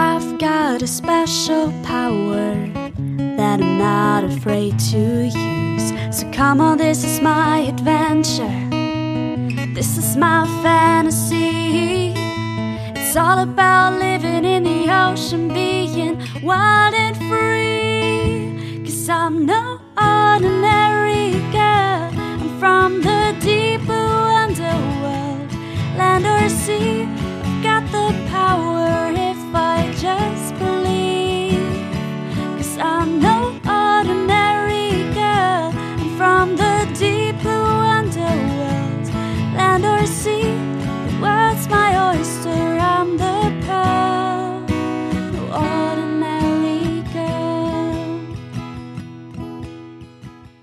I've got a special power that I'm not afraid to use. So come on, this is my adventure. This is my fantasy. It's all about living in the ocean, being wild and free. Cause I'm no ordinary girl. I'm from the deep blue underworld, land or sea.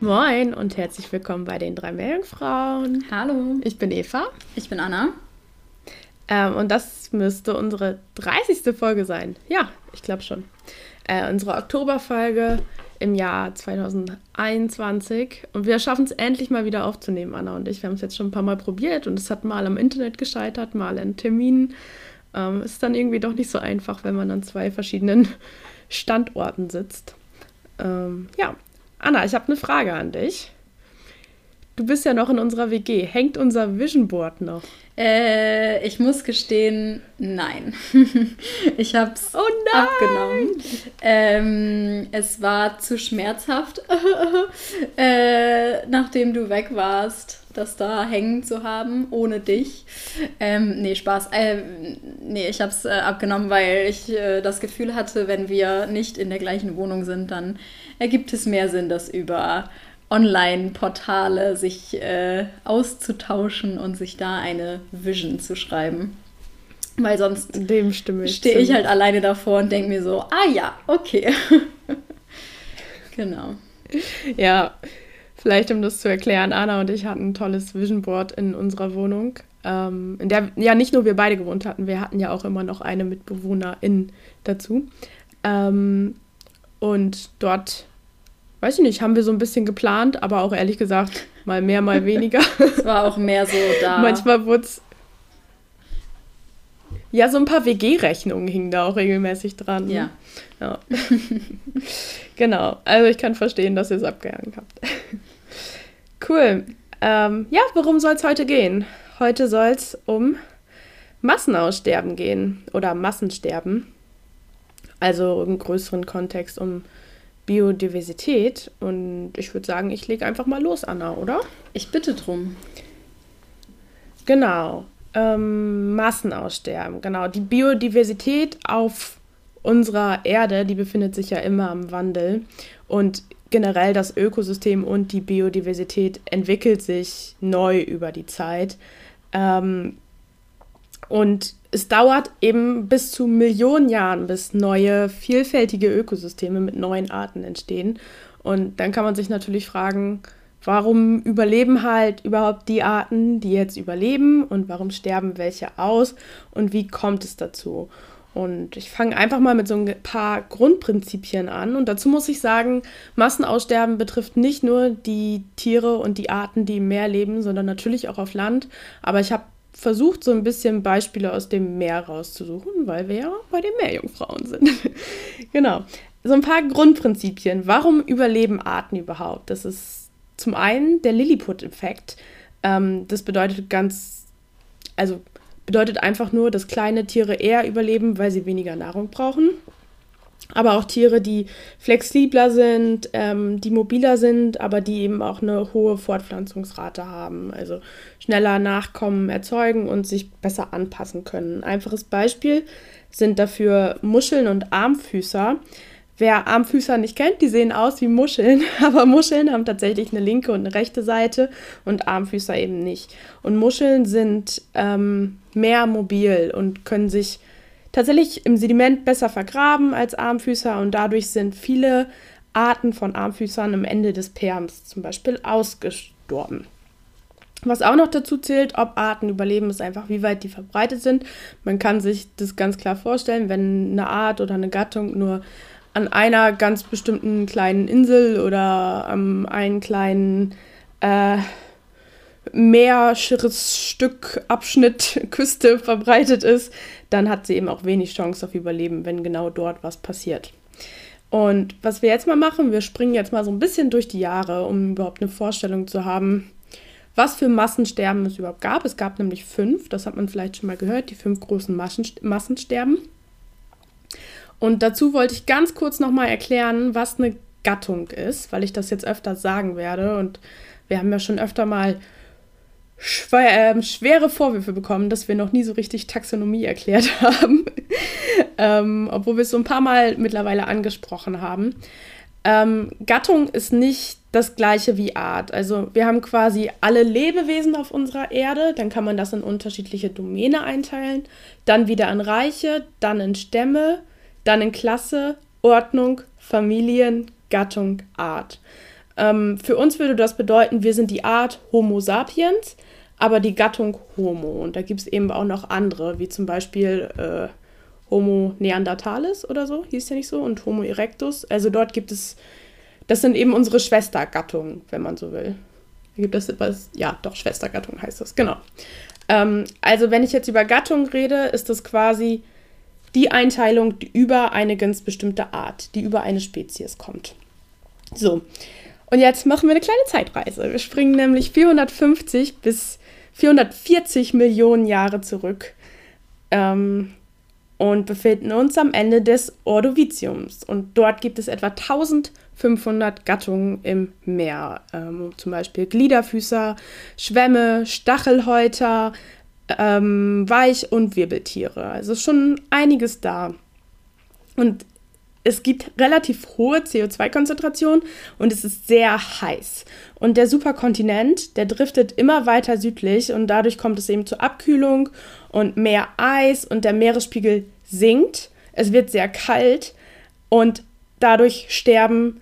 Moin und herzlich willkommen bei den drei Meerjungfrauen. Hallo, Ich bin Eva ich bin Anna. ähm, und das müsste unsere 30. Folge sein. Ja, ich glaube schon. Äh, unsere Oktoberfolge im Jahr 2021 und wir schaffen es endlich mal wieder aufzunehmen, Anna und ich. Wir haben es jetzt schon ein paar Mal probiert und es hat mal am Internet gescheitert, mal in Terminen. Ähm, ist dann irgendwie doch nicht so einfach, wenn man an zwei verschiedenen Standorten sitzt. Ähm, ja, Anna, ich habe eine Frage an dich. Du bist ja noch in unserer WG. Hängt unser Vision Board noch? Äh, ich muss gestehen, nein. ich hab's Oh nein! abgenommen. Ähm, es war zu schmerzhaft, äh, nachdem du weg warst, das da hängen zu haben, ohne dich. Ähm, nee, Spaß. Äh, nee, ich hab's äh, abgenommen, weil ich äh, das Gefühl hatte, wenn wir nicht in der gleichen Wohnung sind, dann ergibt es mehr Sinn, das über Online-Portale sich äh, auszutauschen und sich da eine Vision zu schreiben. Weil sonst Dem stimme ich. stehe ich halt alleine davor und denke mir so, ah ja, okay. genau. Ja, vielleicht um das zu erklären, Anna und ich hatten ein tolles Vision Board in unserer Wohnung, ähm, in der ja nicht nur wir beide gewohnt hatten, wir hatten ja auch immer noch eine Mitbewohnerin dazu. Ähm, und dort, weiß ich nicht, haben wir so ein bisschen geplant, aber auch ehrlich gesagt mal mehr, mal weniger. Es war auch mehr so da. Manchmal wurde es. Ja, so ein paar WG-Rechnungen hingen da auch regelmäßig dran. Ja. Ja. genau. Also ich kann verstehen, dass ihr es abgehangen habt. cool. Ähm, ja, worum soll es heute gehen? Heute soll es um Massenaussterben gehen oder Massensterben. Also im größeren Kontext um Biodiversität. Und ich würde sagen, ich lege einfach mal los, Anna, oder? Ich bitte drum. Genau. Ähm, Massenaussterben, genau. Die Biodiversität auf unserer Erde, die befindet sich ja immer am Wandel. Und generell das Ökosystem und die Biodiversität entwickelt sich neu über die Zeit. Ähm, und es dauert eben bis zu Millionen Jahren, bis neue, vielfältige Ökosysteme mit neuen Arten entstehen. Und dann kann man sich natürlich fragen, warum überleben halt überhaupt die Arten, die jetzt überleben und warum sterben welche aus und wie kommt es dazu? Und ich fange einfach mal mit so ein paar Grundprinzipien an. Und dazu muss ich sagen, Massenaussterben betrifft nicht nur die Tiere und die Arten, die im Meer leben, sondern natürlich auch auf Land. Aber ich habe versucht, so ein bisschen Beispiele aus dem Meer rauszusuchen, weil wir ja bei den Meerjungfrauen sind. genau. So ein paar Grundprinzipien. Warum überleben Arten überhaupt? Das ist zum einen der Lilliput-Effekt. Ähm, das bedeutet ganz, also bedeutet einfach nur, dass kleine Tiere eher überleben, weil sie weniger Nahrung brauchen. Aber auch Tiere, die flexibler sind, ähm, die mobiler sind, aber die eben auch eine hohe Fortpflanzungsrate haben. Also schneller Nachkommen erzeugen und sich besser anpassen können. Ein einfaches Beispiel sind dafür Muscheln und Armfüßer. Wer Armfüßer nicht kennt, die sehen aus wie Muscheln, aber Muscheln haben tatsächlich eine linke und eine rechte Seite und Armfüßer eben nicht. Und Muscheln sind ähm, mehr mobil und können sich tatsächlich im Sediment besser vergraben als Armfüßer und dadurch sind viele Arten von Armfüßern am Ende des Perms zum Beispiel ausgestorben. Was auch noch dazu zählt, ob Arten überleben, ist einfach, wie weit die verbreitet sind. Man kann sich das ganz klar vorstellen, wenn eine Art oder eine Gattung nur an einer ganz bestimmten kleinen Insel oder am einen kleinen äh, meerscheres Stück Abschnitt Küste verbreitet ist, dann hat sie eben auch wenig Chance auf Überleben, wenn genau dort was passiert. Und was wir jetzt mal machen, wir springen jetzt mal so ein bisschen durch die Jahre, um überhaupt eine Vorstellung zu haben, was für Massensterben es überhaupt gab. Es gab nämlich fünf, das hat man vielleicht schon mal gehört, die fünf großen Massensterben. Und dazu wollte ich ganz kurz nochmal erklären, was eine Gattung ist, weil ich das jetzt öfter sagen werde. Und wir haben ja schon öfter mal schwer, äh, schwere Vorwürfe bekommen, dass wir noch nie so richtig Taxonomie erklärt haben, ähm, obwohl wir es so ein paar Mal mittlerweile angesprochen haben. Ähm, Gattung ist nicht das gleiche wie Art. Also wir haben quasi alle Lebewesen auf unserer Erde, dann kann man das in unterschiedliche Domäne einteilen, dann wieder in Reiche, dann in Stämme, dann in Klasse, Ordnung, Familien, Gattung, Art. Ähm, für uns würde das bedeuten, wir sind die Art Homo sapiens, aber die Gattung Homo. Und da gibt es eben auch noch andere, wie zum Beispiel äh, Homo neanderthalis oder so, hieß ja nicht so, und Homo erectus. Also dort gibt es, das sind eben unsere Schwestergattungen, wenn man so will. Da gibt es etwas, ja, doch, Schwestergattung heißt das, genau. Ähm, also wenn ich jetzt über Gattung rede, ist das quasi die Einteilung die über eine ganz bestimmte Art, die über eine Spezies kommt. So, und jetzt machen wir eine kleine Zeitreise. Wir springen nämlich 450 bis 440 Millionen Jahre zurück ähm, und befinden uns am Ende des Ordoviziums. Und dort gibt es etwa 1500 Gattungen im Meer, ähm, zum Beispiel Gliederfüßer, Schwämme, Stachelhäuter, ähm, Weich- und Wirbeltiere. Also schon einiges da. Und es gibt relativ hohe CO2-Konzentrationen und es ist sehr heiß. Und der Superkontinent, der driftet immer weiter südlich und dadurch kommt es eben zur Abkühlung und mehr Eis und der Meeresspiegel sinkt. Es wird sehr kalt und dadurch sterben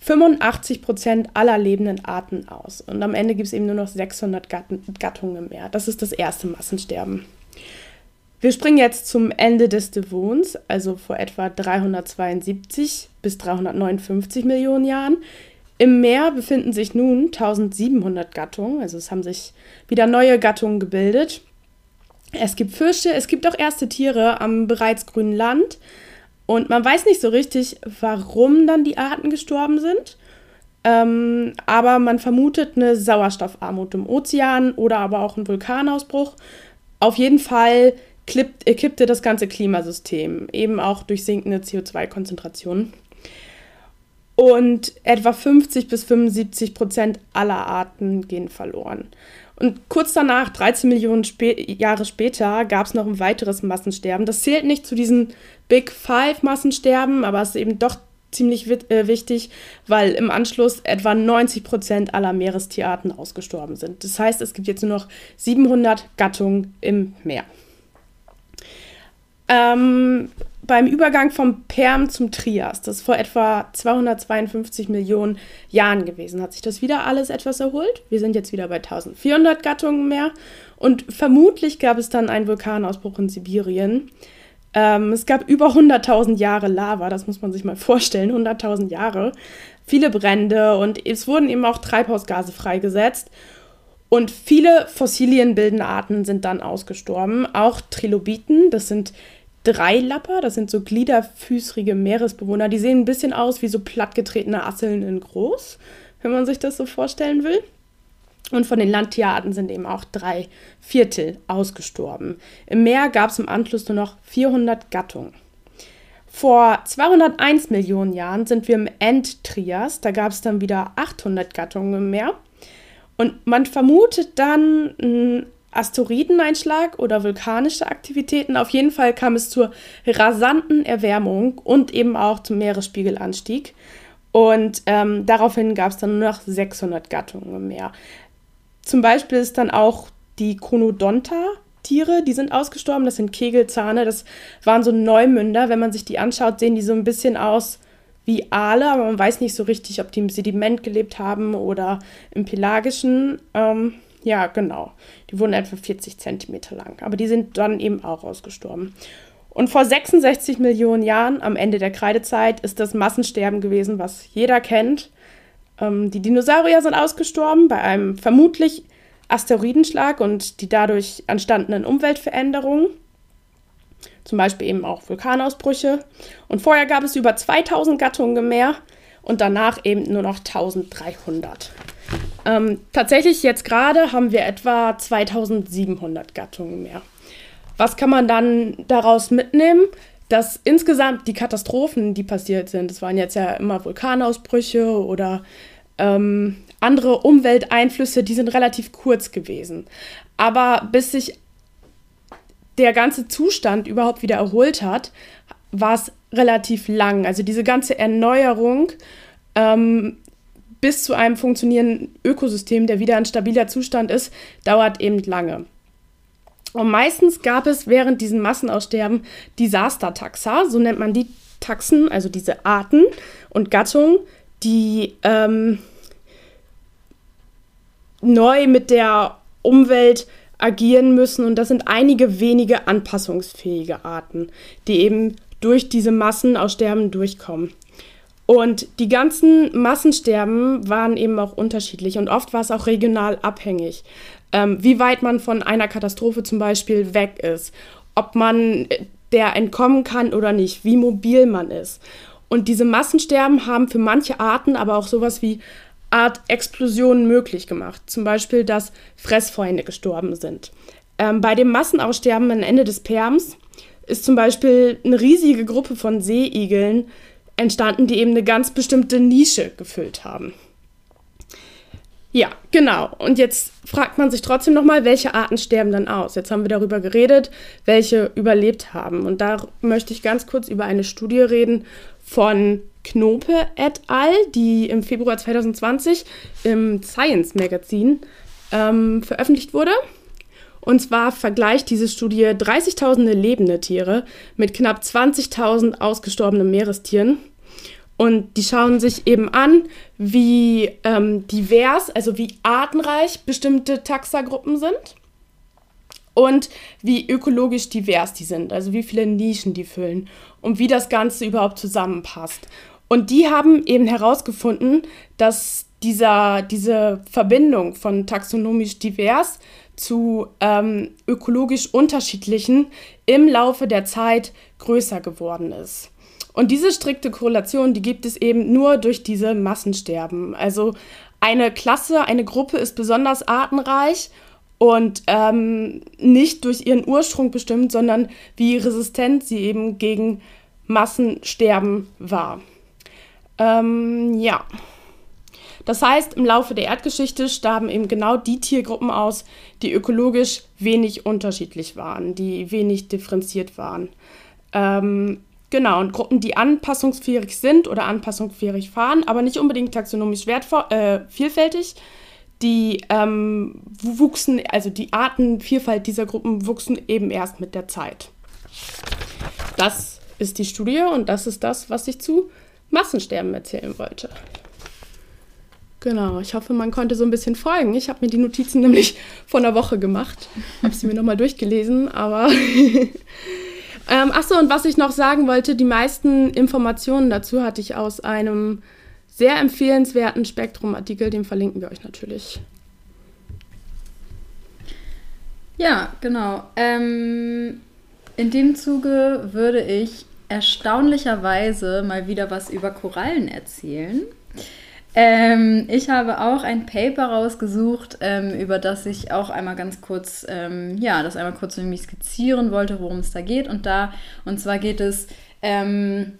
85 Prozent aller lebenden Arten aus. Und am Ende gibt es eben nur noch 600 Gattungen im Meer. Das ist das erste Massensterben. Wir springen jetzt zum Ende des Devons, also vor etwa 372 bis 359 Millionen Jahren. Im Meer befinden sich nun 1700 Gattungen, also es haben sich wieder neue Gattungen gebildet. Es gibt Fische, es gibt auch erste Tiere am bereits grünen Land und man weiß nicht so richtig, warum dann die Arten gestorben sind. Ähm, aber man vermutet eine Sauerstoffarmut im Ozean oder aber auch einen Vulkanausbruch. Auf jeden Fall klippt, kippte das ganze Klimasystem, eben auch durch sinkende CO2-Konzentrationen. Und etwa 50 bis 75 Prozent aller Arten gehen verloren. Und kurz danach, 13 Millionen Spä Jahre später, gab es noch ein weiteres Massensterben. Das zählt nicht zu diesen Big Five Massensterben, aber es ist eben doch ziemlich äh, wichtig, weil im Anschluss etwa 90 Prozent aller Meerestierarten ausgestorben sind. Das heißt, es gibt jetzt nur noch 700 Gattungen im Meer. Ähm, beim Übergang vom Perm zum Trias, das ist vor etwa 252 Millionen Jahren gewesen, hat sich das wieder alles etwas erholt. Wir sind jetzt wieder bei 1400 Gattungen mehr und vermutlich gab es dann einen Vulkanausbruch in Sibirien. Ähm, es gab über 100.000 Jahre Lava, das muss man sich mal vorstellen, 100.000 Jahre, viele Brände und es wurden eben auch Treibhausgase freigesetzt. Und viele fossilienbildende Arten sind dann ausgestorben, auch Trilobiten, das sind Dreilapper, das sind so gliederfüßrige Meeresbewohner. Die sehen ein bisschen aus wie so plattgetretene Asseln in groß, wenn man sich das so vorstellen will. Und von den Landtierarten sind eben auch drei Viertel ausgestorben. Im Meer gab es im Anschluss nur noch 400 Gattungen. Vor 201 Millionen Jahren sind wir im Endtrias. Da gab es dann wieder 800 Gattungen im Meer. Und man vermutet dann Asteroideneinschlag oder vulkanische Aktivitäten. Auf jeden Fall kam es zur rasanten Erwärmung und eben auch zum Meeresspiegelanstieg. Und ähm, daraufhin gab es dann nur noch 600 Gattungen im Meer. Zum Beispiel ist dann auch die Conodonta-Tiere, die sind ausgestorben. Das sind Kegelzahne, das waren so Neumünder. Wenn man sich die anschaut, sehen die so ein bisschen aus wie Aale, aber man weiß nicht so richtig, ob die im Sediment gelebt haben oder im pelagischen. Ähm, ja, genau. Die wurden etwa 40 Zentimeter lang. Aber die sind dann eben auch ausgestorben. Und vor 66 Millionen Jahren, am Ende der Kreidezeit, ist das Massensterben gewesen, was jeder kennt. Ähm, die Dinosaurier sind ausgestorben bei einem vermutlich Asteroidenschlag und die dadurch entstandenen Umweltveränderungen, zum Beispiel eben auch Vulkanausbrüche. Und vorher gab es über 2000 Gattungen im Meer und danach eben nur noch 1300. Ähm, tatsächlich jetzt gerade haben wir etwa 2700 Gattungen mehr. Was kann man dann daraus mitnehmen? Dass insgesamt die Katastrophen, die passiert sind, es waren jetzt ja immer Vulkanausbrüche oder ähm, andere Umwelteinflüsse, die sind relativ kurz gewesen. Aber bis sich der ganze Zustand überhaupt wieder erholt hat, war es relativ lang. Also diese ganze Erneuerung ähm, bis zu einem funktionierenden Ökosystem, der wieder ein stabiler Zustand ist, dauert eben lange. Und meistens gab es während diesem Massenaussterben Disaster-Taxa, so nennt man die Taxen, also diese Arten und Gattungen, die ähm, neu mit der Umwelt agieren müssen. Und das sind einige wenige anpassungsfähige Arten, die eben durch diese Massenaussterben durchkommen. Und die ganzen Massensterben waren eben auch unterschiedlich und oft war es auch regional abhängig, ähm, wie weit man von einer Katastrophe zum Beispiel weg ist, ob man äh, der entkommen kann oder nicht, wie mobil man ist. Und diese Massensterben haben für manche Arten aber auch sowas wie Art Explosionen möglich gemacht. Zum Beispiel, dass Fressfeinde gestorben sind. Ähm, bei dem Massenaussterben am Ende des Perms ist zum Beispiel eine riesige Gruppe von Seeigeln entstanden, die eben eine ganz bestimmte Nische gefüllt haben. Ja, genau. Und jetzt fragt man sich trotzdem nochmal, welche Arten sterben dann aus? Jetzt haben wir darüber geredet, welche überlebt haben. Und da möchte ich ganz kurz über eine Studie reden von Knope et al., die im Februar 2020 im Science Magazine ähm, veröffentlicht wurde. Und zwar vergleicht diese Studie 30.000 lebende Tiere mit knapp 20.000 ausgestorbenen Meerestieren. Und die schauen sich eben an, wie ähm, divers, also wie artenreich bestimmte Taxagruppen sind und wie ökologisch divers die sind, also wie viele Nischen die füllen und wie das Ganze überhaupt zusammenpasst. Und die haben eben herausgefunden, dass dieser, diese Verbindung von taxonomisch divers zu ähm, ökologisch unterschiedlichen im Laufe der Zeit größer geworden ist. Und diese strikte Korrelation, die gibt es eben nur durch diese Massensterben. Also eine Klasse, eine Gruppe ist besonders artenreich und ähm, nicht durch ihren Ursprung bestimmt, sondern wie resistent sie eben gegen Massensterben war. Ähm, ja. Das heißt, im Laufe der Erdgeschichte starben eben genau die Tiergruppen aus, die ökologisch wenig unterschiedlich waren, die wenig differenziert waren. Ähm, Genau, und Gruppen, die anpassungsfähig sind oder anpassungsfähig fahren, aber nicht unbedingt taxonomisch äh, vielfältig, die ähm, wuchsen, also die Artenvielfalt dieser Gruppen wuchsen eben erst mit der Zeit. Das ist die Studie und das ist das, was ich zu Massensterben erzählen wollte. Genau, ich hoffe, man konnte so ein bisschen folgen. Ich habe mir die Notizen nämlich vor einer Woche gemacht, habe sie mir nochmal durchgelesen, aber Ähm, Achso, und was ich noch sagen wollte, die meisten Informationen dazu hatte ich aus einem sehr empfehlenswerten Spektrum-Artikel, den verlinken wir euch natürlich. Ja, genau. Ähm, in dem Zuge würde ich erstaunlicherweise mal wieder was über Korallen erzählen. Ähm, ich habe auch ein Paper rausgesucht, ähm, über das ich auch einmal ganz kurz, ähm, ja, das einmal kurz irgendwie skizzieren wollte, worum es da geht. Und da, und zwar geht es, ähm,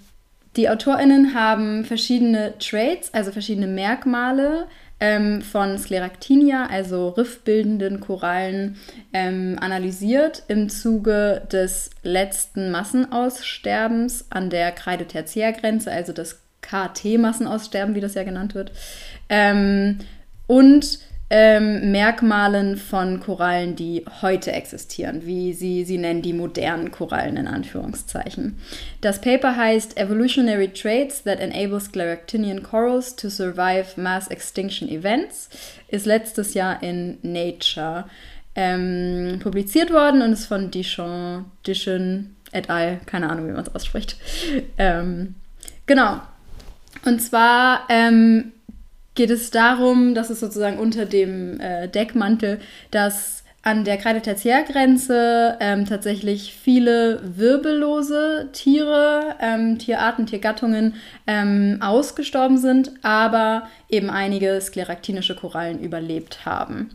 die AutorInnen haben verschiedene Traits, also verschiedene Merkmale ähm, von Scleractinia, also riffbildenden Korallen, ähm, analysiert im Zuge des letzten Massenaussterbens an der Kreide-Tertiärgrenze, also des KT-Massenaussterben, wie das ja genannt wird, ähm, und ähm, Merkmalen von Korallen, die heute existieren, wie sie sie nennen, die modernen Korallen in Anführungszeichen. Das Paper heißt Evolutionary Traits that Enable Scleractinian Corals to Survive Mass Extinction Events, ist letztes Jahr in Nature ähm, publiziert worden und ist von Dichon, Dichon et al., keine Ahnung, wie man es ausspricht. Ähm, genau, und zwar ähm, geht es darum, dass es sozusagen unter dem äh, Deckmantel, dass an der Kreide-Tertiärgrenze ähm, tatsächlich viele wirbellose Tiere, ähm, Tierarten, Tiergattungen ähm, ausgestorben sind, aber eben einige skleraktinische Korallen überlebt haben.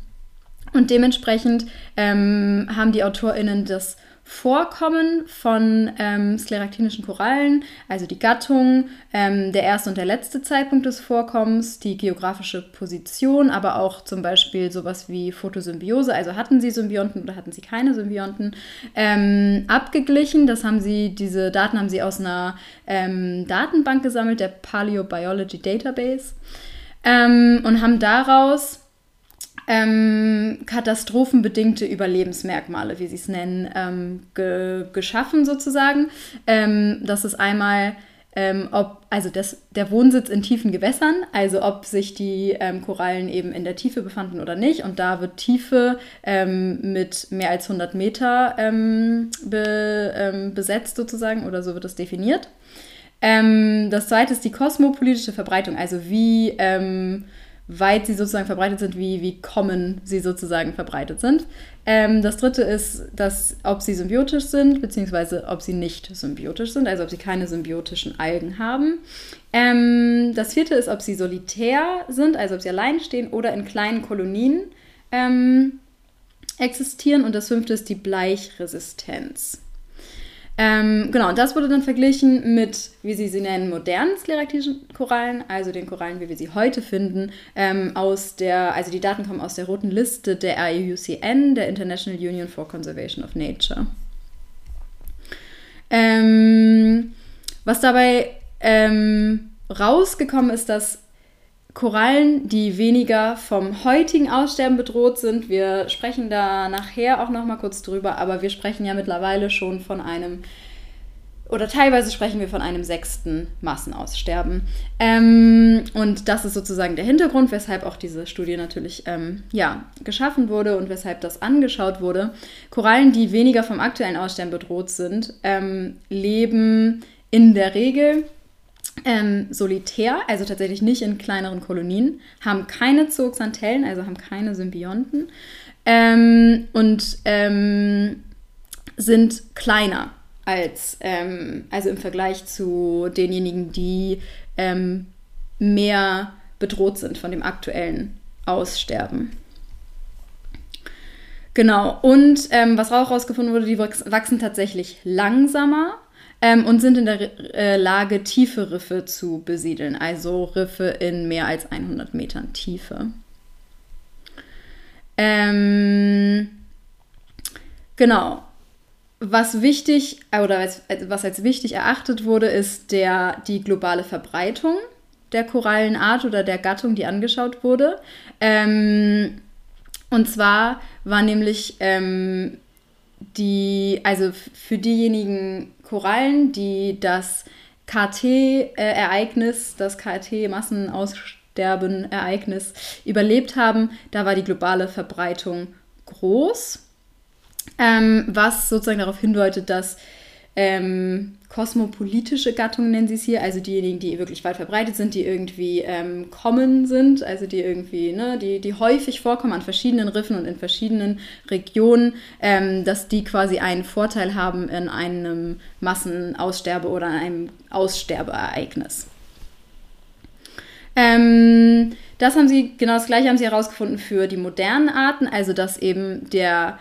Und dementsprechend ähm, haben die AutorInnen das Vorkommen von ähm, skleraktinischen Korallen, also die Gattung, ähm, der erste und der letzte Zeitpunkt des Vorkommens, die geografische Position, aber auch zum Beispiel sowas wie Photosymbiose, also hatten sie Symbionten oder hatten sie keine Symbionten, ähm, abgeglichen. Das haben sie, diese Daten haben sie aus einer ähm, Datenbank gesammelt, der Paleobiology Database, ähm, und haben daraus ähm, katastrophenbedingte Überlebensmerkmale, wie sie es nennen, ähm, ge geschaffen sozusagen. Ähm, das ist einmal, ähm, ob, also das, der Wohnsitz in tiefen Gewässern, also ob sich die ähm, Korallen eben in der Tiefe befanden oder nicht. Und da wird Tiefe ähm, mit mehr als 100 Meter be besetzt sozusagen oder so wird es definiert. das zweite ist die kosmopolitische Verbreitung, also wie weit sie sozusagen verbreitet sind, wie, wie common sie sozusagen verbreitet sind. Ähm, das dritte ist, dass, ob sie symbiotisch sind, beziehungsweise ob sie nicht symbiotisch sind, also ob sie keine symbiotischen Algen haben. Ähm, das vierte ist, ob sie solitär sind, also ob sie allein stehen oder in kleinen Kolonien ähm, existieren. Und das fünfte ist die Bleichresistenz. Ähm, genau, und das wurde dann verglichen mit, wie sie sie nennen, modernen skleratischen Korallen, also den Korallen, wie wir sie heute finden, ähm, aus der, also die Daten kommen aus der roten Liste der IUCN, der International Union for Conservation of Nature. Ähm, was dabei ähm, rausgekommen ist, dass Korallen, die weniger vom heutigen Aussterben bedroht sind. Wir sprechen da nachher auch noch mal kurz drüber, aber wir sprechen ja mittlerweile schon von einem oder teilweise sprechen wir von einem sechsten Massenaussterben. Ähm, und das ist sozusagen der Hintergrund, weshalb auch diese Studie natürlich ähm, ja, geschaffen wurde und weshalb das angeschaut wurde. Korallen, die weniger vom aktuellen Aussterben bedroht sind, ähm, leben in der Regel ähm, solitär, also tatsächlich nicht in kleineren Kolonien, haben keine Zooxanthellen, also haben keine Symbionten ähm, und ähm, sind kleiner als, ähm, also im Vergleich zu denjenigen, die ähm, mehr bedroht sind von dem aktuellen Aussterben. Genau, und ähm, was auch herausgefunden wurde, die wachsen tatsächlich langsamer ähm, und sind in der äh, Lage, tiefe Riffe zu besiedeln, also Riffe in mehr als 100 Metern Tiefe. Ähm, genau. Was wichtig oder als, was als wichtig erachtet wurde, ist der, die globale Verbreitung der Korallenart oder der Gattung, die angeschaut wurde. Ähm, und zwar war nämlich ähm, die, also für diejenigen Korallen, die das KT-Ereignis, das KT-Massenaussterben-Ereignis überlebt haben, da war die globale Verbreitung groß, ähm, was sozusagen darauf hindeutet, dass ähm, kosmopolitische Gattungen nennen sie es hier, also diejenigen, die wirklich weit verbreitet sind, die irgendwie ähm, common sind, also die irgendwie, ne, die, die häufig vorkommen an verschiedenen Riffen und in verschiedenen Regionen, ähm, dass die quasi einen Vorteil haben in einem Massenaussterbe oder einem Aussterbeereignis. Ähm, das haben sie, genau das gleiche haben sie herausgefunden für die modernen Arten, also dass eben der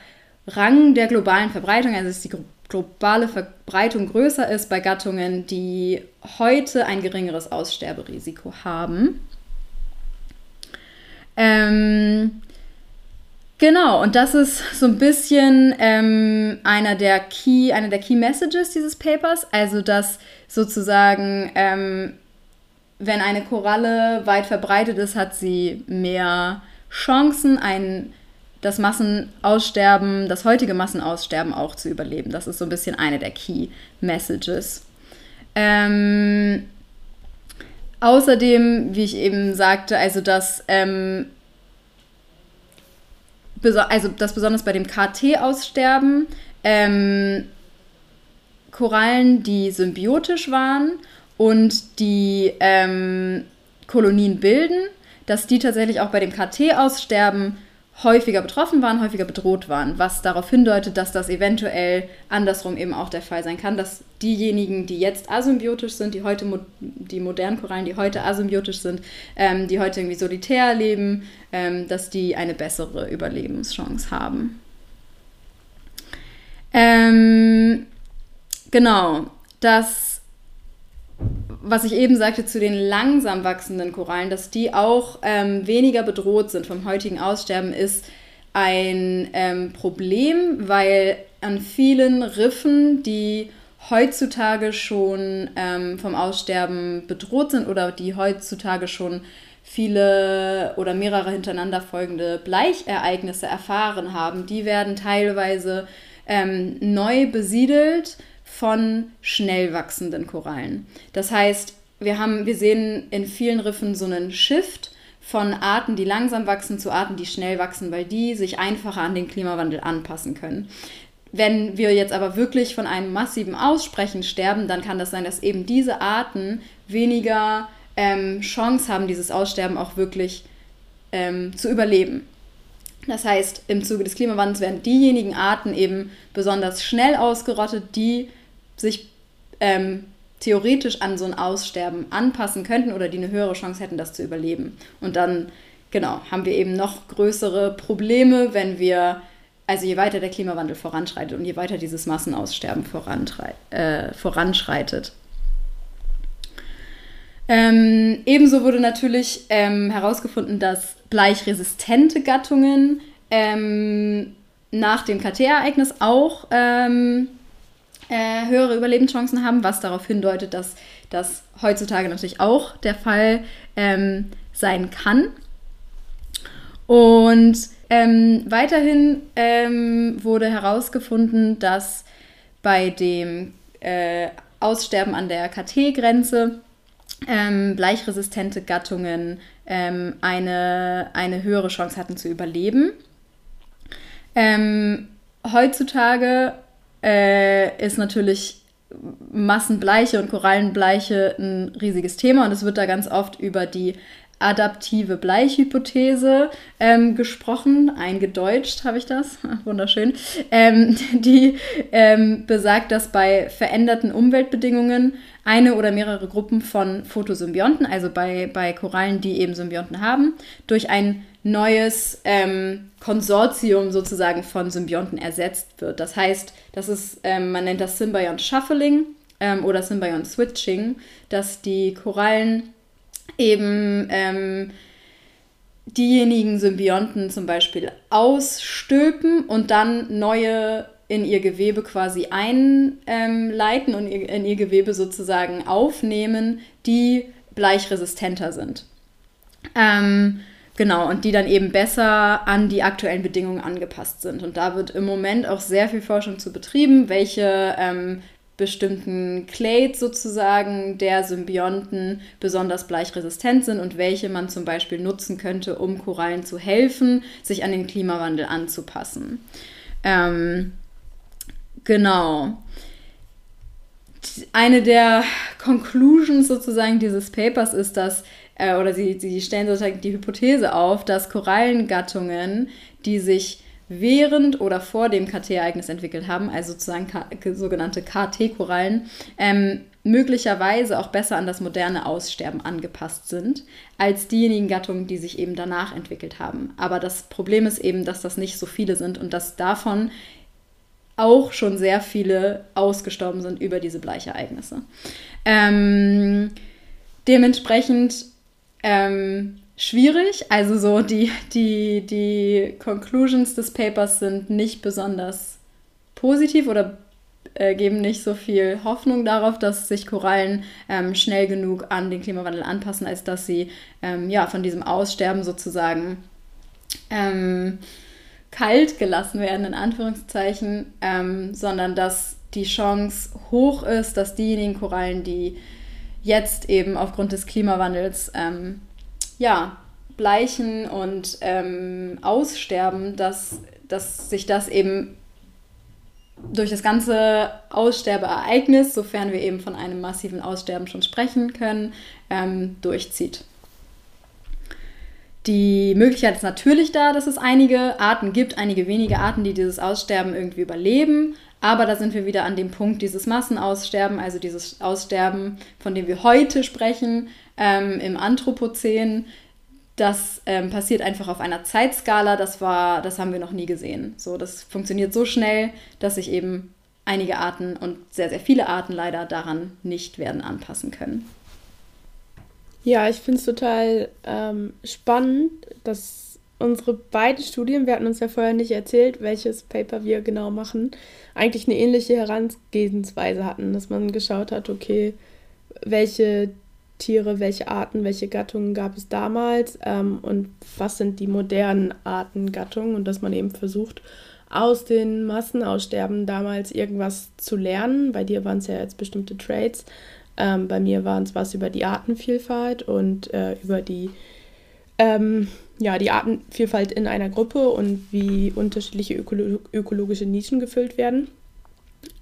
Rang der globalen Verbreitung, also dass die globale Verbreitung größer ist bei Gattungen, die heute ein geringeres Aussterberisiko haben. Ähm, genau, und das ist so ein bisschen ähm, einer der Key, eine der Key Messages dieses Papers, also dass sozusagen, ähm, wenn eine Koralle weit verbreitet ist, hat sie mehr Chancen, ein das Massenaussterben, das heutige Massenaussterben auch zu überleben. Das ist so ein bisschen eine der Key Messages. Ähm, außerdem, wie ich eben sagte, also dass, ähm, also dass besonders bei dem KT-Aussterben ähm, Korallen, die symbiotisch waren und die ähm, Kolonien bilden, dass die tatsächlich auch bei dem KT-Aussterben häufiger betroffen waren, häufiger bedroht waren, was darauf hindeutet, dass das eventuell andersrum eben auch der Fall sein kann, dass diejenigen, die jetzt asymbiotisch sind, die heute die modernen Korallen, die heute asymbiotisch sind, ähm, die heute irgendwie solitär leben, ähm, dass die eine bessere Überlebenschance haben. Ähm, genau, das, was ich eben sagte zu den langsam wachsenden Korallen, dass die auch ähm, weniger bedroht sind vom heutigen Aussterben, ist ein ähm, Problem, weil an vielen Riffen, die heutzutage schon ähm, vom Aussterben bedroht sind oder die heutzutage schon viele oder mehrere hintereinander folgende Bleichereignisse erfahren haben, die werden teilweise ähm, neu besiedelt von schnell wachsenden Korallen. Das heißt, wir, haben, wir sehen in vielen Riffen so einen Shift von Arten, die langsam wachsen, zu Arten, die schnell wachsen, weil die sich einfacher an den Klimawandel anpassen können. Wenn wir jetzt aber wirklich von einem massiven Aussprechen sterben, dann kann das sein, dass eben diese Arten weniger ähm, Chance haben, dieses Aussterben auch wirklich ähm, zu überleben. Das heißt, im Zuge des Klimawandels werden diejenigen Arten eben besonders schnell ausgerottet, die sich ähm, theoretisch an so ein Aussterben anpassen könnten oder die eine höhere Chance hätten, das zu überleben. Und dann, genau, haben wir eben noch größere Probleme, wenn wir, also je weiter der Klimawandel voranschreitet und je weiter dieses Massenaussterben äh, voranschreitet. Ähm, ebenso wurde natürlich ähm, herausgefunden, dass bleichresistente Gattungen ähm, nach dem KT-Ereignis auch ähm, äh, höhere Überlebenschancen haben, was darauf hindeutet, dass das heutzutage natürlich auch der Fall ähm, sein kann. Und ähm, weiterhin wurde herausgefunden, dass bei dem äh, Aussterben an der KT-Grenze ähm, bleichresistente Gattungen ähm, eine, eine höhere Chance hatten zu überleben. Ähm, heutzutage äh, ist natürlich Massenbleiche und Korallenbleiche ein riesiges Thema und es wird da ganz oft über die adaptive Bleichhypothese ähm, gesprochen, eingedeutscht habe ich das, wunderschön, ähm, die ähm, besagt, dass bei veränderten Umweltbedingungen eine oder mehrere Gruppen von Photosymbionten, also bei, bei Korallen, die eben Symbionten haben, durch ein neues ähm, Konsortium sozusagen von Symbionten ersetzt wird. Das heißt, das ist, ähm, man nennt das Symbiont Shuffling ähm, oder Symbiont Switching, dass die Korallen eben ähm, diejenigen Symbionten zum Beispiel ausstülpen und dann neue in ihr Gewebe quasi einleiten und in ihr Gewebe sozusagen aufnehmen, die bleichresistenter sind. Ähm, genau, und die dann eben besser an die aktuellen Bedingungen angepasst sind. Und da wird im Moment auch sehr viel Forschung zu betrieben, welche ähm, bestimmten Clades sozusagen der Symbionten besonders bleichresistent sind und welche man zum Beispiel nutzen könnte, um Korallen zu helfen, sich an den Klimawandel anzupassen. Ähm, genau. Eine der Conclusions sozusagen dieses Papers ist, dass, äh, oder sie, sie stellen sozusagen die Hypothese auf, dass Korallengattungen, die sich während oder vor dem KT-Ereignis entwickelt haben, also sozusagen sogenannte KT-Korallen, ähm, möglicherweise auch besser an das moderne Aussterben angepasst sind, als diejenigen Gattungen, die sich eben danach entwickelt haben. Aber das Problem ist eben, dass das nicht so viele sind und dass davon auch schon sehr viele ausgestorben sind über diese Bleichereignisse. Ähm, dementsprechend ähm, schwierig. Also so die, die, die Conclusions des Papers sind nicht besonders positiv oder äh, geben nicht so viel Hoffnung darauf, dass sich Korallen ähm, schnell genug an den Klimawandel anpassen, als dass sie ähm, ja, von diesem Aussterben sozusagen ähm, kalt gelassen werden, in Anführungszeichen, ähm, sondern dass die Chance hoch ist, dass diejenigen Korallen, die jetzt eben aufgrund des Klimawandels ähm, ja, bleichen und ähm, aussterben, dass, dass sich das eben durch das ganze Aussterbeereignis, sofern wir eben von einem massiven Aussterben schon sprechen können, ähm, durchzieht. die Möglichkeit ist natürlich da, dass es einige Arten gibt, einige wenige Arten, die dieses Aussterben irgendwie überleben. Aber da sind wir wieder an dem Punkt, dieses Massenaussterben, also dieses Aussterben, von dem wir heute sprechen, ähm, im Anthropozän, das ähm, passiert einfach auf einer Zeitskala, das war, das haben wir noch nie gesehen. So, das funktioniert so schnell, dass sich eben einige Arten und sehr, sehr viele Arten leider daran nicht werden anpassen können. Ja, ich finde es total ähm, spannend, dass unsere beiden Studien, wir hatten uns ja vorher nicht erzählt, welches Paper wir genau machen, eigentlich eine ähnliche Herangehensweise hatten, dass man geschaut hat, okay, welche Tiere, welche Arten, welche Gattungen gab es damals ähm, und was sind die modernen Arten, Gattungen und dass man eben versucht, aus den Massenaussterben damals irgendwas zu lernen. Bei dir waren es ja jetzt bestimmte Traits, ähm, bei mir waren es was über die Artenvielfalt und äh, über die, ähm, ja, die Artenvielfalt in einer Gruppe und wie unterschiedliche ökolo ökologische Nischen gefüllt werden.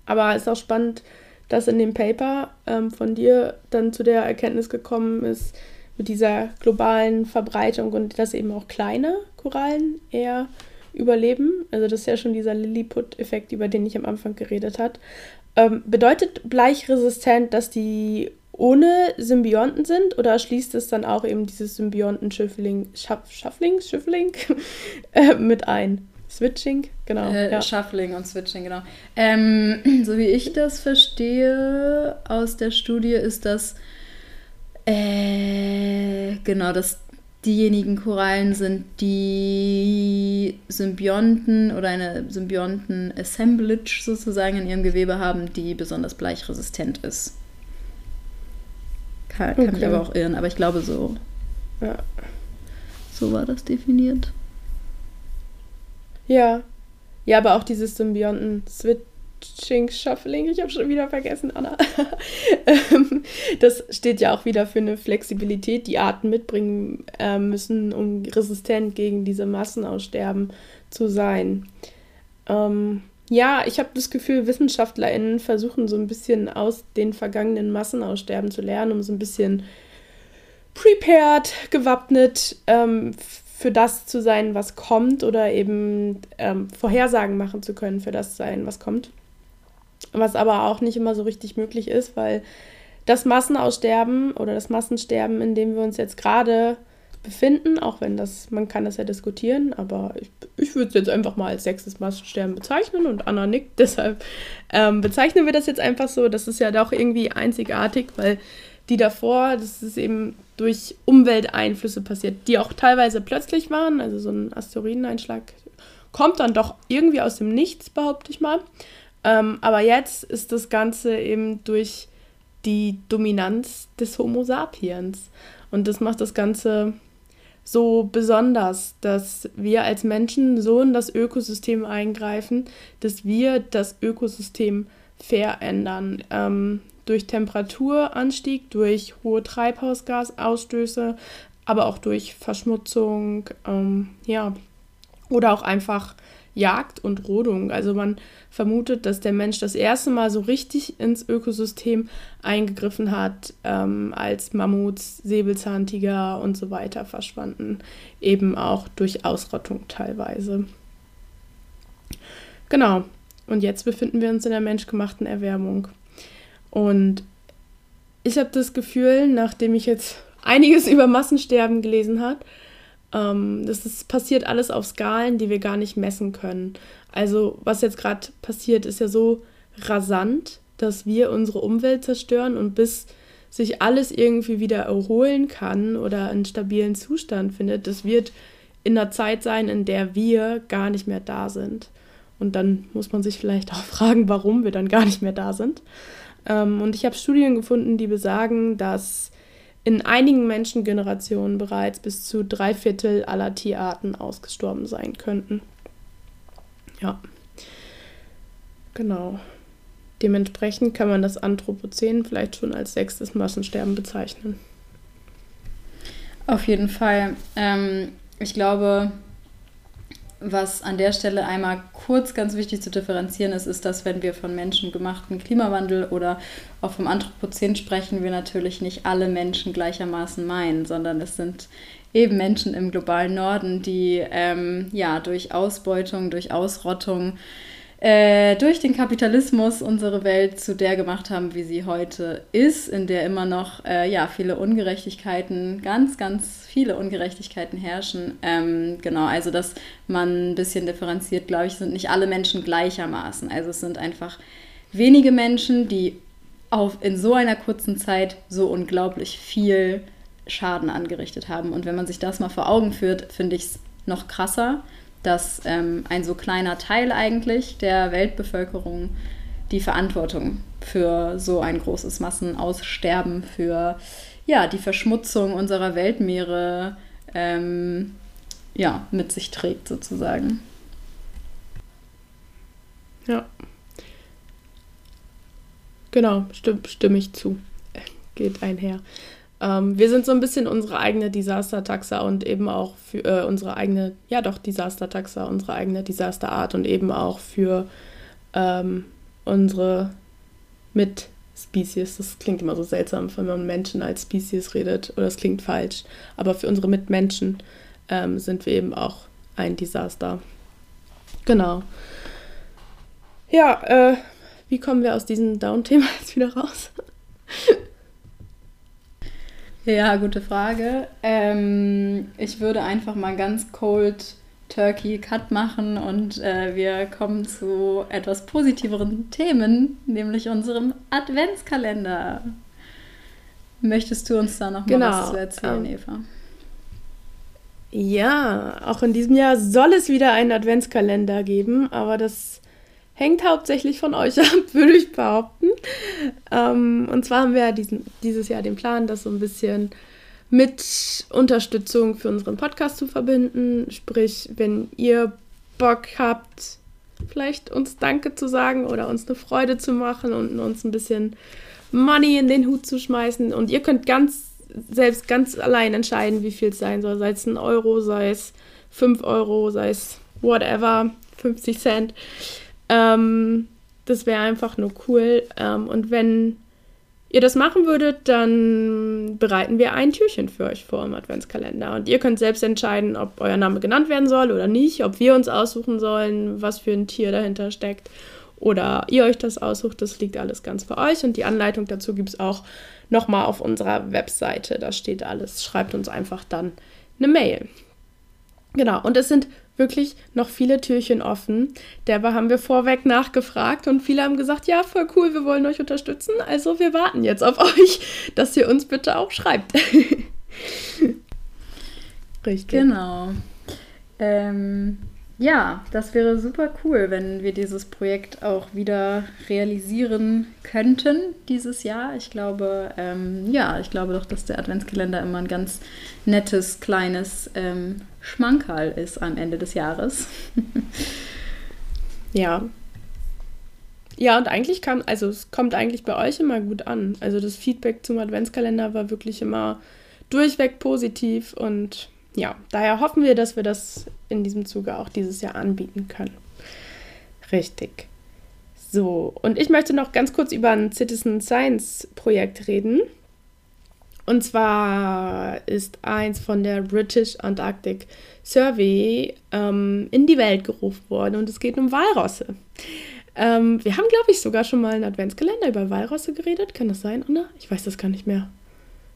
Aber es ist auch spannend, dass in dem Paper ähm, von dir dann zu der Erkenntnis gekommen ist, mit dieser globalen Verbreitung und dass eben auch kleine Korallen eher überleben. Also das ist ja schon dieser Lilliput-Effekt, über den ich am Anfang geredet habe. Ähm, bedeutet bleichresistent, dass die ohne Symbionten sind oder schließt es dann auch eben dieses Symbionten-Schiffling, Schaff, Schaffling, Schiffling äh, mit ein? Switching, genau. Äh, ja. Shuffling und Switching, genau. Ähm, so wie ich das verstehe aus der Studie, ist das äh, genau, dass diejenigen Korallen sind, die Symbionten oder eine Symbionten-Assemblage sozusagen in ihrem Gewebe haben, die besonders bleichresistent ist. Kann, kann okay. mich aber auch irren, aber ich glaube so. Ja. So war das definiert. Ja. Ja, aber auch dieses Symbionten-Switch Ching Shuffling, ich habe schon wieder vergessen, Anna. Ähm, das steht ja auch wieder für eine Flexibilität, die Arten mitbringen äh, müssen, um resistent gegen diese Massenaussterben zu sein. Ähm, ja, ich habe das Gefühl, WissenschaftlerInnen versuchen so ein bisschen aus den vergangenen Massenaussterben zu lernen, um so ein bisschen prepared, gewappnet ähm, für das zu sein, was kommt, oder eben ähm, Vorhersagen machen zu können für das sein, was kommt. Was aber auch nicht immer so richtig möglich ist, weil das Massenaussterben oder das Massensterben, in dem wir uns jetzt gerade befinden, auch wenn das, man kann das ja diskutieren, aber ich, ich würde es jetzt einfach mal als sechstes Massensterben bezeichnen und Anna nickt, deshalb ähm, bezeichnen wir das jetzt einfach so. Das ist ja doch irgendwie einzigartig, weil die davor, das ist eben durch Umwelteinflüsse passiert, die auch teilweise plötzlich waren, also so ein Asteroideneinschlag kommt dann doch irgendwie aus dem Nichts, behaupte ich mal. Ähm, aber jetzt ist das Ganze eben durch die Dominanz des Homo sapiens. Und das macht das Ganze so besonders, dass wir als Menschen so in das Ökosystem eingreifen, dass wir das Ökosystem verändern. Ähm, durch Temperaturanstieg, durch hohe Treibhausgasausstöße, aber auch durch Verschmutzung, ähm, ja, oder auch einfach Jagd und Rodung. Also man vermutet, dass der Mensch das erste Mal so richtig ins Ökosystem eingegriffen hat, ähm, als Mammuts, Säbelzahntiger und so weiter verschwanden. Eben auch durch Ausrottung teilweise. Genau. Und jetzt befinden wir uns in der menschgemachten Erwärmung. Und ich habe das Gefühl, nachdem ich jetzt einiges über Massensterben gelesen habe, ähm, das ist, passiert alles auf Skalen, die wir gar nicht messen können. Also was jetzt gerade passiert, ist ja so rasant, dass wir unsere Umwelt zerstören und bis sich alles irgendwie wieder erholen kann oder einen stabilen Zustand findet, das wird in einer Zeit sein, in der wir gar nicht mehr da sind. Und dann muss man sich vielleicht auch fragen, warum wir dann gar nicht mehr da sind. Ähm, und ich habe Studien gefunden, die besagen, dass in einigen Menschengenerationen bereits bis zu drei Viertel aller Tierarten ausgestorben sein könnten. Ja, genau. Dementsprechend kann man das Anthropozän vielleicht schon als sechstes Massensterben bezeichnen. Auf jeden Fall. Ähm, ich glaube, was an der Stelle einmal kurz ganz wichtig zu differenzieren ist, ist, dass wenn wir von menschengemachten Klimawandel oder auch vom Anthropozän sprechen, wir natürlich nicht alle Menschen gleichermaßen meinen, sondern es sind eben Menschen im globalen Norden, die ähm, ja durch Ausbeutung, durch Ausrottung, äh, durch den Kapitalismus unsere Welt zu der gemacht haben, wie sie heute ist, in der immer noch äh, ja, viele Ungerechtigkeiten, ganz, ganz viele Ungerechtigkeiten herrschen. Ähm, genau, also dass man ein bisschen differenziert, glaube ich, sind nicht alle Menschen gleichermaßen. Also es sind einfach wenige Menschen, die auf, in so einer kurzen Zeit so unglaublich viel Schaden angerichtet haben. Und wenn man sich das mal vor Augen führt, finde ich es noch krasser dass ähm, ein so kleiner Teil eigentlich der Weltbevölkerung die Verantwortung für so ein großes Massenaussterben, für ja, die Verschmutzung unserer Weltmeere ähm, ja, mit sich trägt, sozusagen. Ja. Genau, stimme, stimme ich zu. Geht einher. Ähm, wir sind so ein bisschen unsere eigene Disaster-Taxa und eben auch für äh, unsere eigene, ja doch, Disaster-Taxa, unsere eigene Disaster-Art und eben auch für ähm, unsere Mit-Species. Das klingt immer so seltsam, wenn man Menschen als Species redet, oder es klingt falsch. Aber für unsere Mitmenschen ähm, sind wir eben auch ein Desaster. Genau. Ja, äh, wie kommen wir aus diesem Down-Thema jetzt wieder raus? Ja, gute Frage. Ähm, ich würde einfach mal ganz cold Turkey Cut machen und äh, wir kommen zu etwas positiveren Themen, nämlich unserem Adventskalender. Möchtest du uns da noch mal genau, was zu erzählen, ähm, Eva? Ja, auch in diesem Jahr soll es wieder einen Adventskalender geben, aber das hängt hauptsächlich von euch ab, würde ich behaupten. Ähm, und zwar haben wir diesen, dieses Jahr den Plan, das so ein bisschen mit Unterstützung für unseren Podcast zu verbinden. Sprich, wenn ihr Bock habt, vielleicht uns Danke zu sagen oder uns eine Freude zu machen und uns ein bisschen Money in den Hut zu schmeißen. Und ihr könnt ganz selbst ganz allein entscheiden, wie viel es sein soll. Sei es ein Euro, sei es 5 Euro, sei es whatever, 50 Cent. Ähm, das wäre einfach nur cool. Ähm, und wenn ihr das machen würdet, dann bereiten wir ein Türchen für euch vor im Adventskalender. Und ihr könnt selbst entscheiden, ob euer Name genannt werden soll oder nicht, ob wir uns aussuchen sollen, was für ein Tier dahinter steckt. Oder ihr euch das aussucht, das liegt alles ganz bei euch. Und die Anleitung dazu gibt es auch nochmal auf unserer Webseite. Da steht alles. Schreibt uns einfach dann eine Mail. Genau, und es sind wirklich noch viele Türchen offen. Derweil haben wir vorweg nachgefragt und viele haben gesagt, ja, voll cool, wir wollen euch unterstützen. Also wir warten jetzt auf euch, dass ihr uns bitte auch schreibt. Richtig. Genau. Ähm, ja, das wäre super cool, wenn wir dieses Projekt auch wieder realisieren könnten dieses Jahr. Ich glaube, ähm, ja, ich glaube doch, dass der Adventskalender immer ein ganz nettes, kleines ähm, Schmankerl ist am Ende des Jahres. ja. Ja, und eigentlich kam, also es kommt eigentlich bei euch immer gut an. Also das Feedback zum Adventskalender war wirklich immer durchweg positiv und ja, daher hoffen wir, dass wir das in diesem Zuge auch dieses Jahr anbieten können. Richtig. So, und ich möchte noch ganz kurz über ein Citizen Science Projekt reden. Und zwar ist eins von der British Antarctic Survey ähm, in die Welt gerufen worden und es geht um Walrosse. Ähm, wir haben, glaube ich, sogar schon mal einen Adventskalender über Walrosse geredet. Kann das sein, Anna? Ich weiß das gar nicht mehr.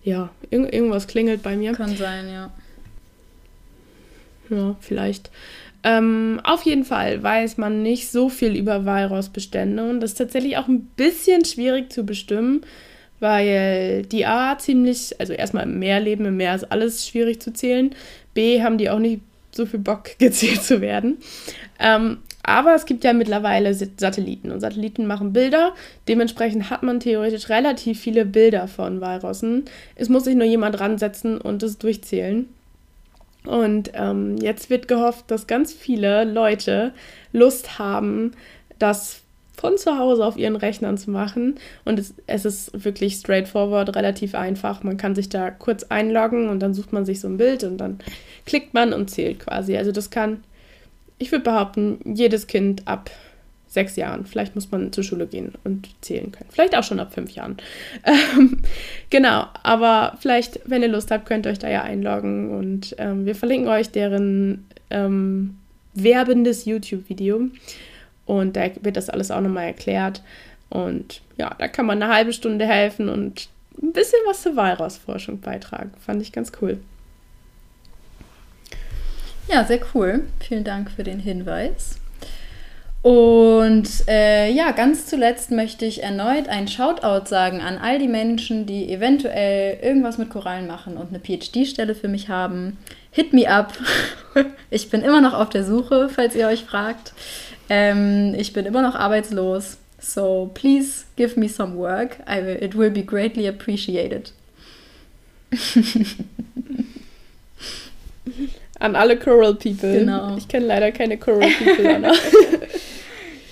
Ja, irg irgendwas klingelt bei mir. Kann sein, ja. Ja, vielleicht. Ähm, auf jeden Fall weiß man nicht so viel über Walrossbestände und das ist tatsächlich auch ein bisschen schwierig zu bestimmen, weil die A ziemlich, also erstmal im Meer leben, im Meer ist alles schwierig zu zählen. B haben die auch nicht so viel Bock gezählt zu werden. Ähm, aber es gibt ja mittlerweile Satelliten und Satelliten machen Bilder. Dementsprechend hat man theoretisch relativ viele Bilder von Walrossen. Es muss sich nur jemand ransetzen und es durchzählen. Und ähm, jetzt wird gehofft, dass ganz viele Leute Lust haben, das von zu Hause auf ihren Rechnern zu machen. Und es, es, ist wirklich straightforward, relativ einfach. Man kann sich da kurz einloggen und dann sucht man sich so ein Bild und dann klickt man und zählt quasi. Also das kann, ich würde behaupten, jedes Kind ab sechs Jahren. Vielleicht muss man zur Schule gehen und zählen können. Vielleicht auch schon ab fünf Jahren. Ähm, genau, aber vielleicht, wenn ihr Lust habt, könnt ihr euch da ja einloggen und ähm, wir verlinken euch deren ähm, werbendes YouTube-Video und da wird das alles auch nochmal erklärt. Und ja, da kann man eine halbe Stunde helfen und ein bisschen was zur Walrausforschung beitragen. Fand ich ganz cool. Ja, sehr cool. Vielen Dank für den Hinweis. Und äh, ja, ganz zuletzt möchte ich erneut ein Shoutout sagen an all die Menschen, die eventuell irgendwas mit Korallen machen und eine PhD-Stelle für mich haben. Hit me up. ich bin immer noch auf der Suche, falls ihr euch fragt. Ähm, ich bin immer noch arbeitslos. So please give me some work. Will, it will be greatly appreciated. An alle Coral People. Genau. Ich kenne leider keine Coral People, Anna.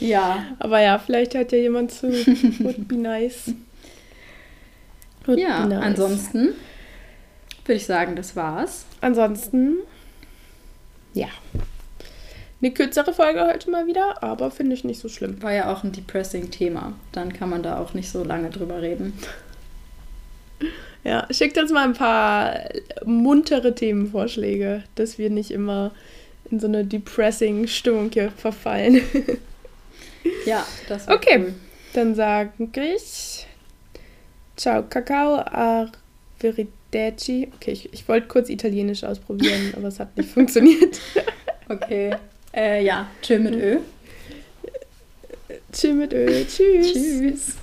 ja. Aber ja, vielleicht hört ja jemand zu. Would be nice. Would ja, nice. ansonsten würde ich sagen, das war's. Ansonsten, ja. Eine kürzere Folge heute mal wieder, aber finde ich nicht so schlimm. War ja auch ein depressing Thema. Dann kann man da auch nicht so lange drüber reden. Ja, schickt uns mal ein paar muntere Themenvorschläge, dass wir nicht immer in so eine depressing Stimmung hier verfallen. Ja, das war Okay, cool. dann sage ich Ciao, Kakao, arrivederci. Okay, ich, ich wollte kurz Italienisch ausprobieren, aber es hat nicht funktioniert. Okay, äh, ja, tschö mit Ö. Tschö mit Ö. Tschüss. Tschüss.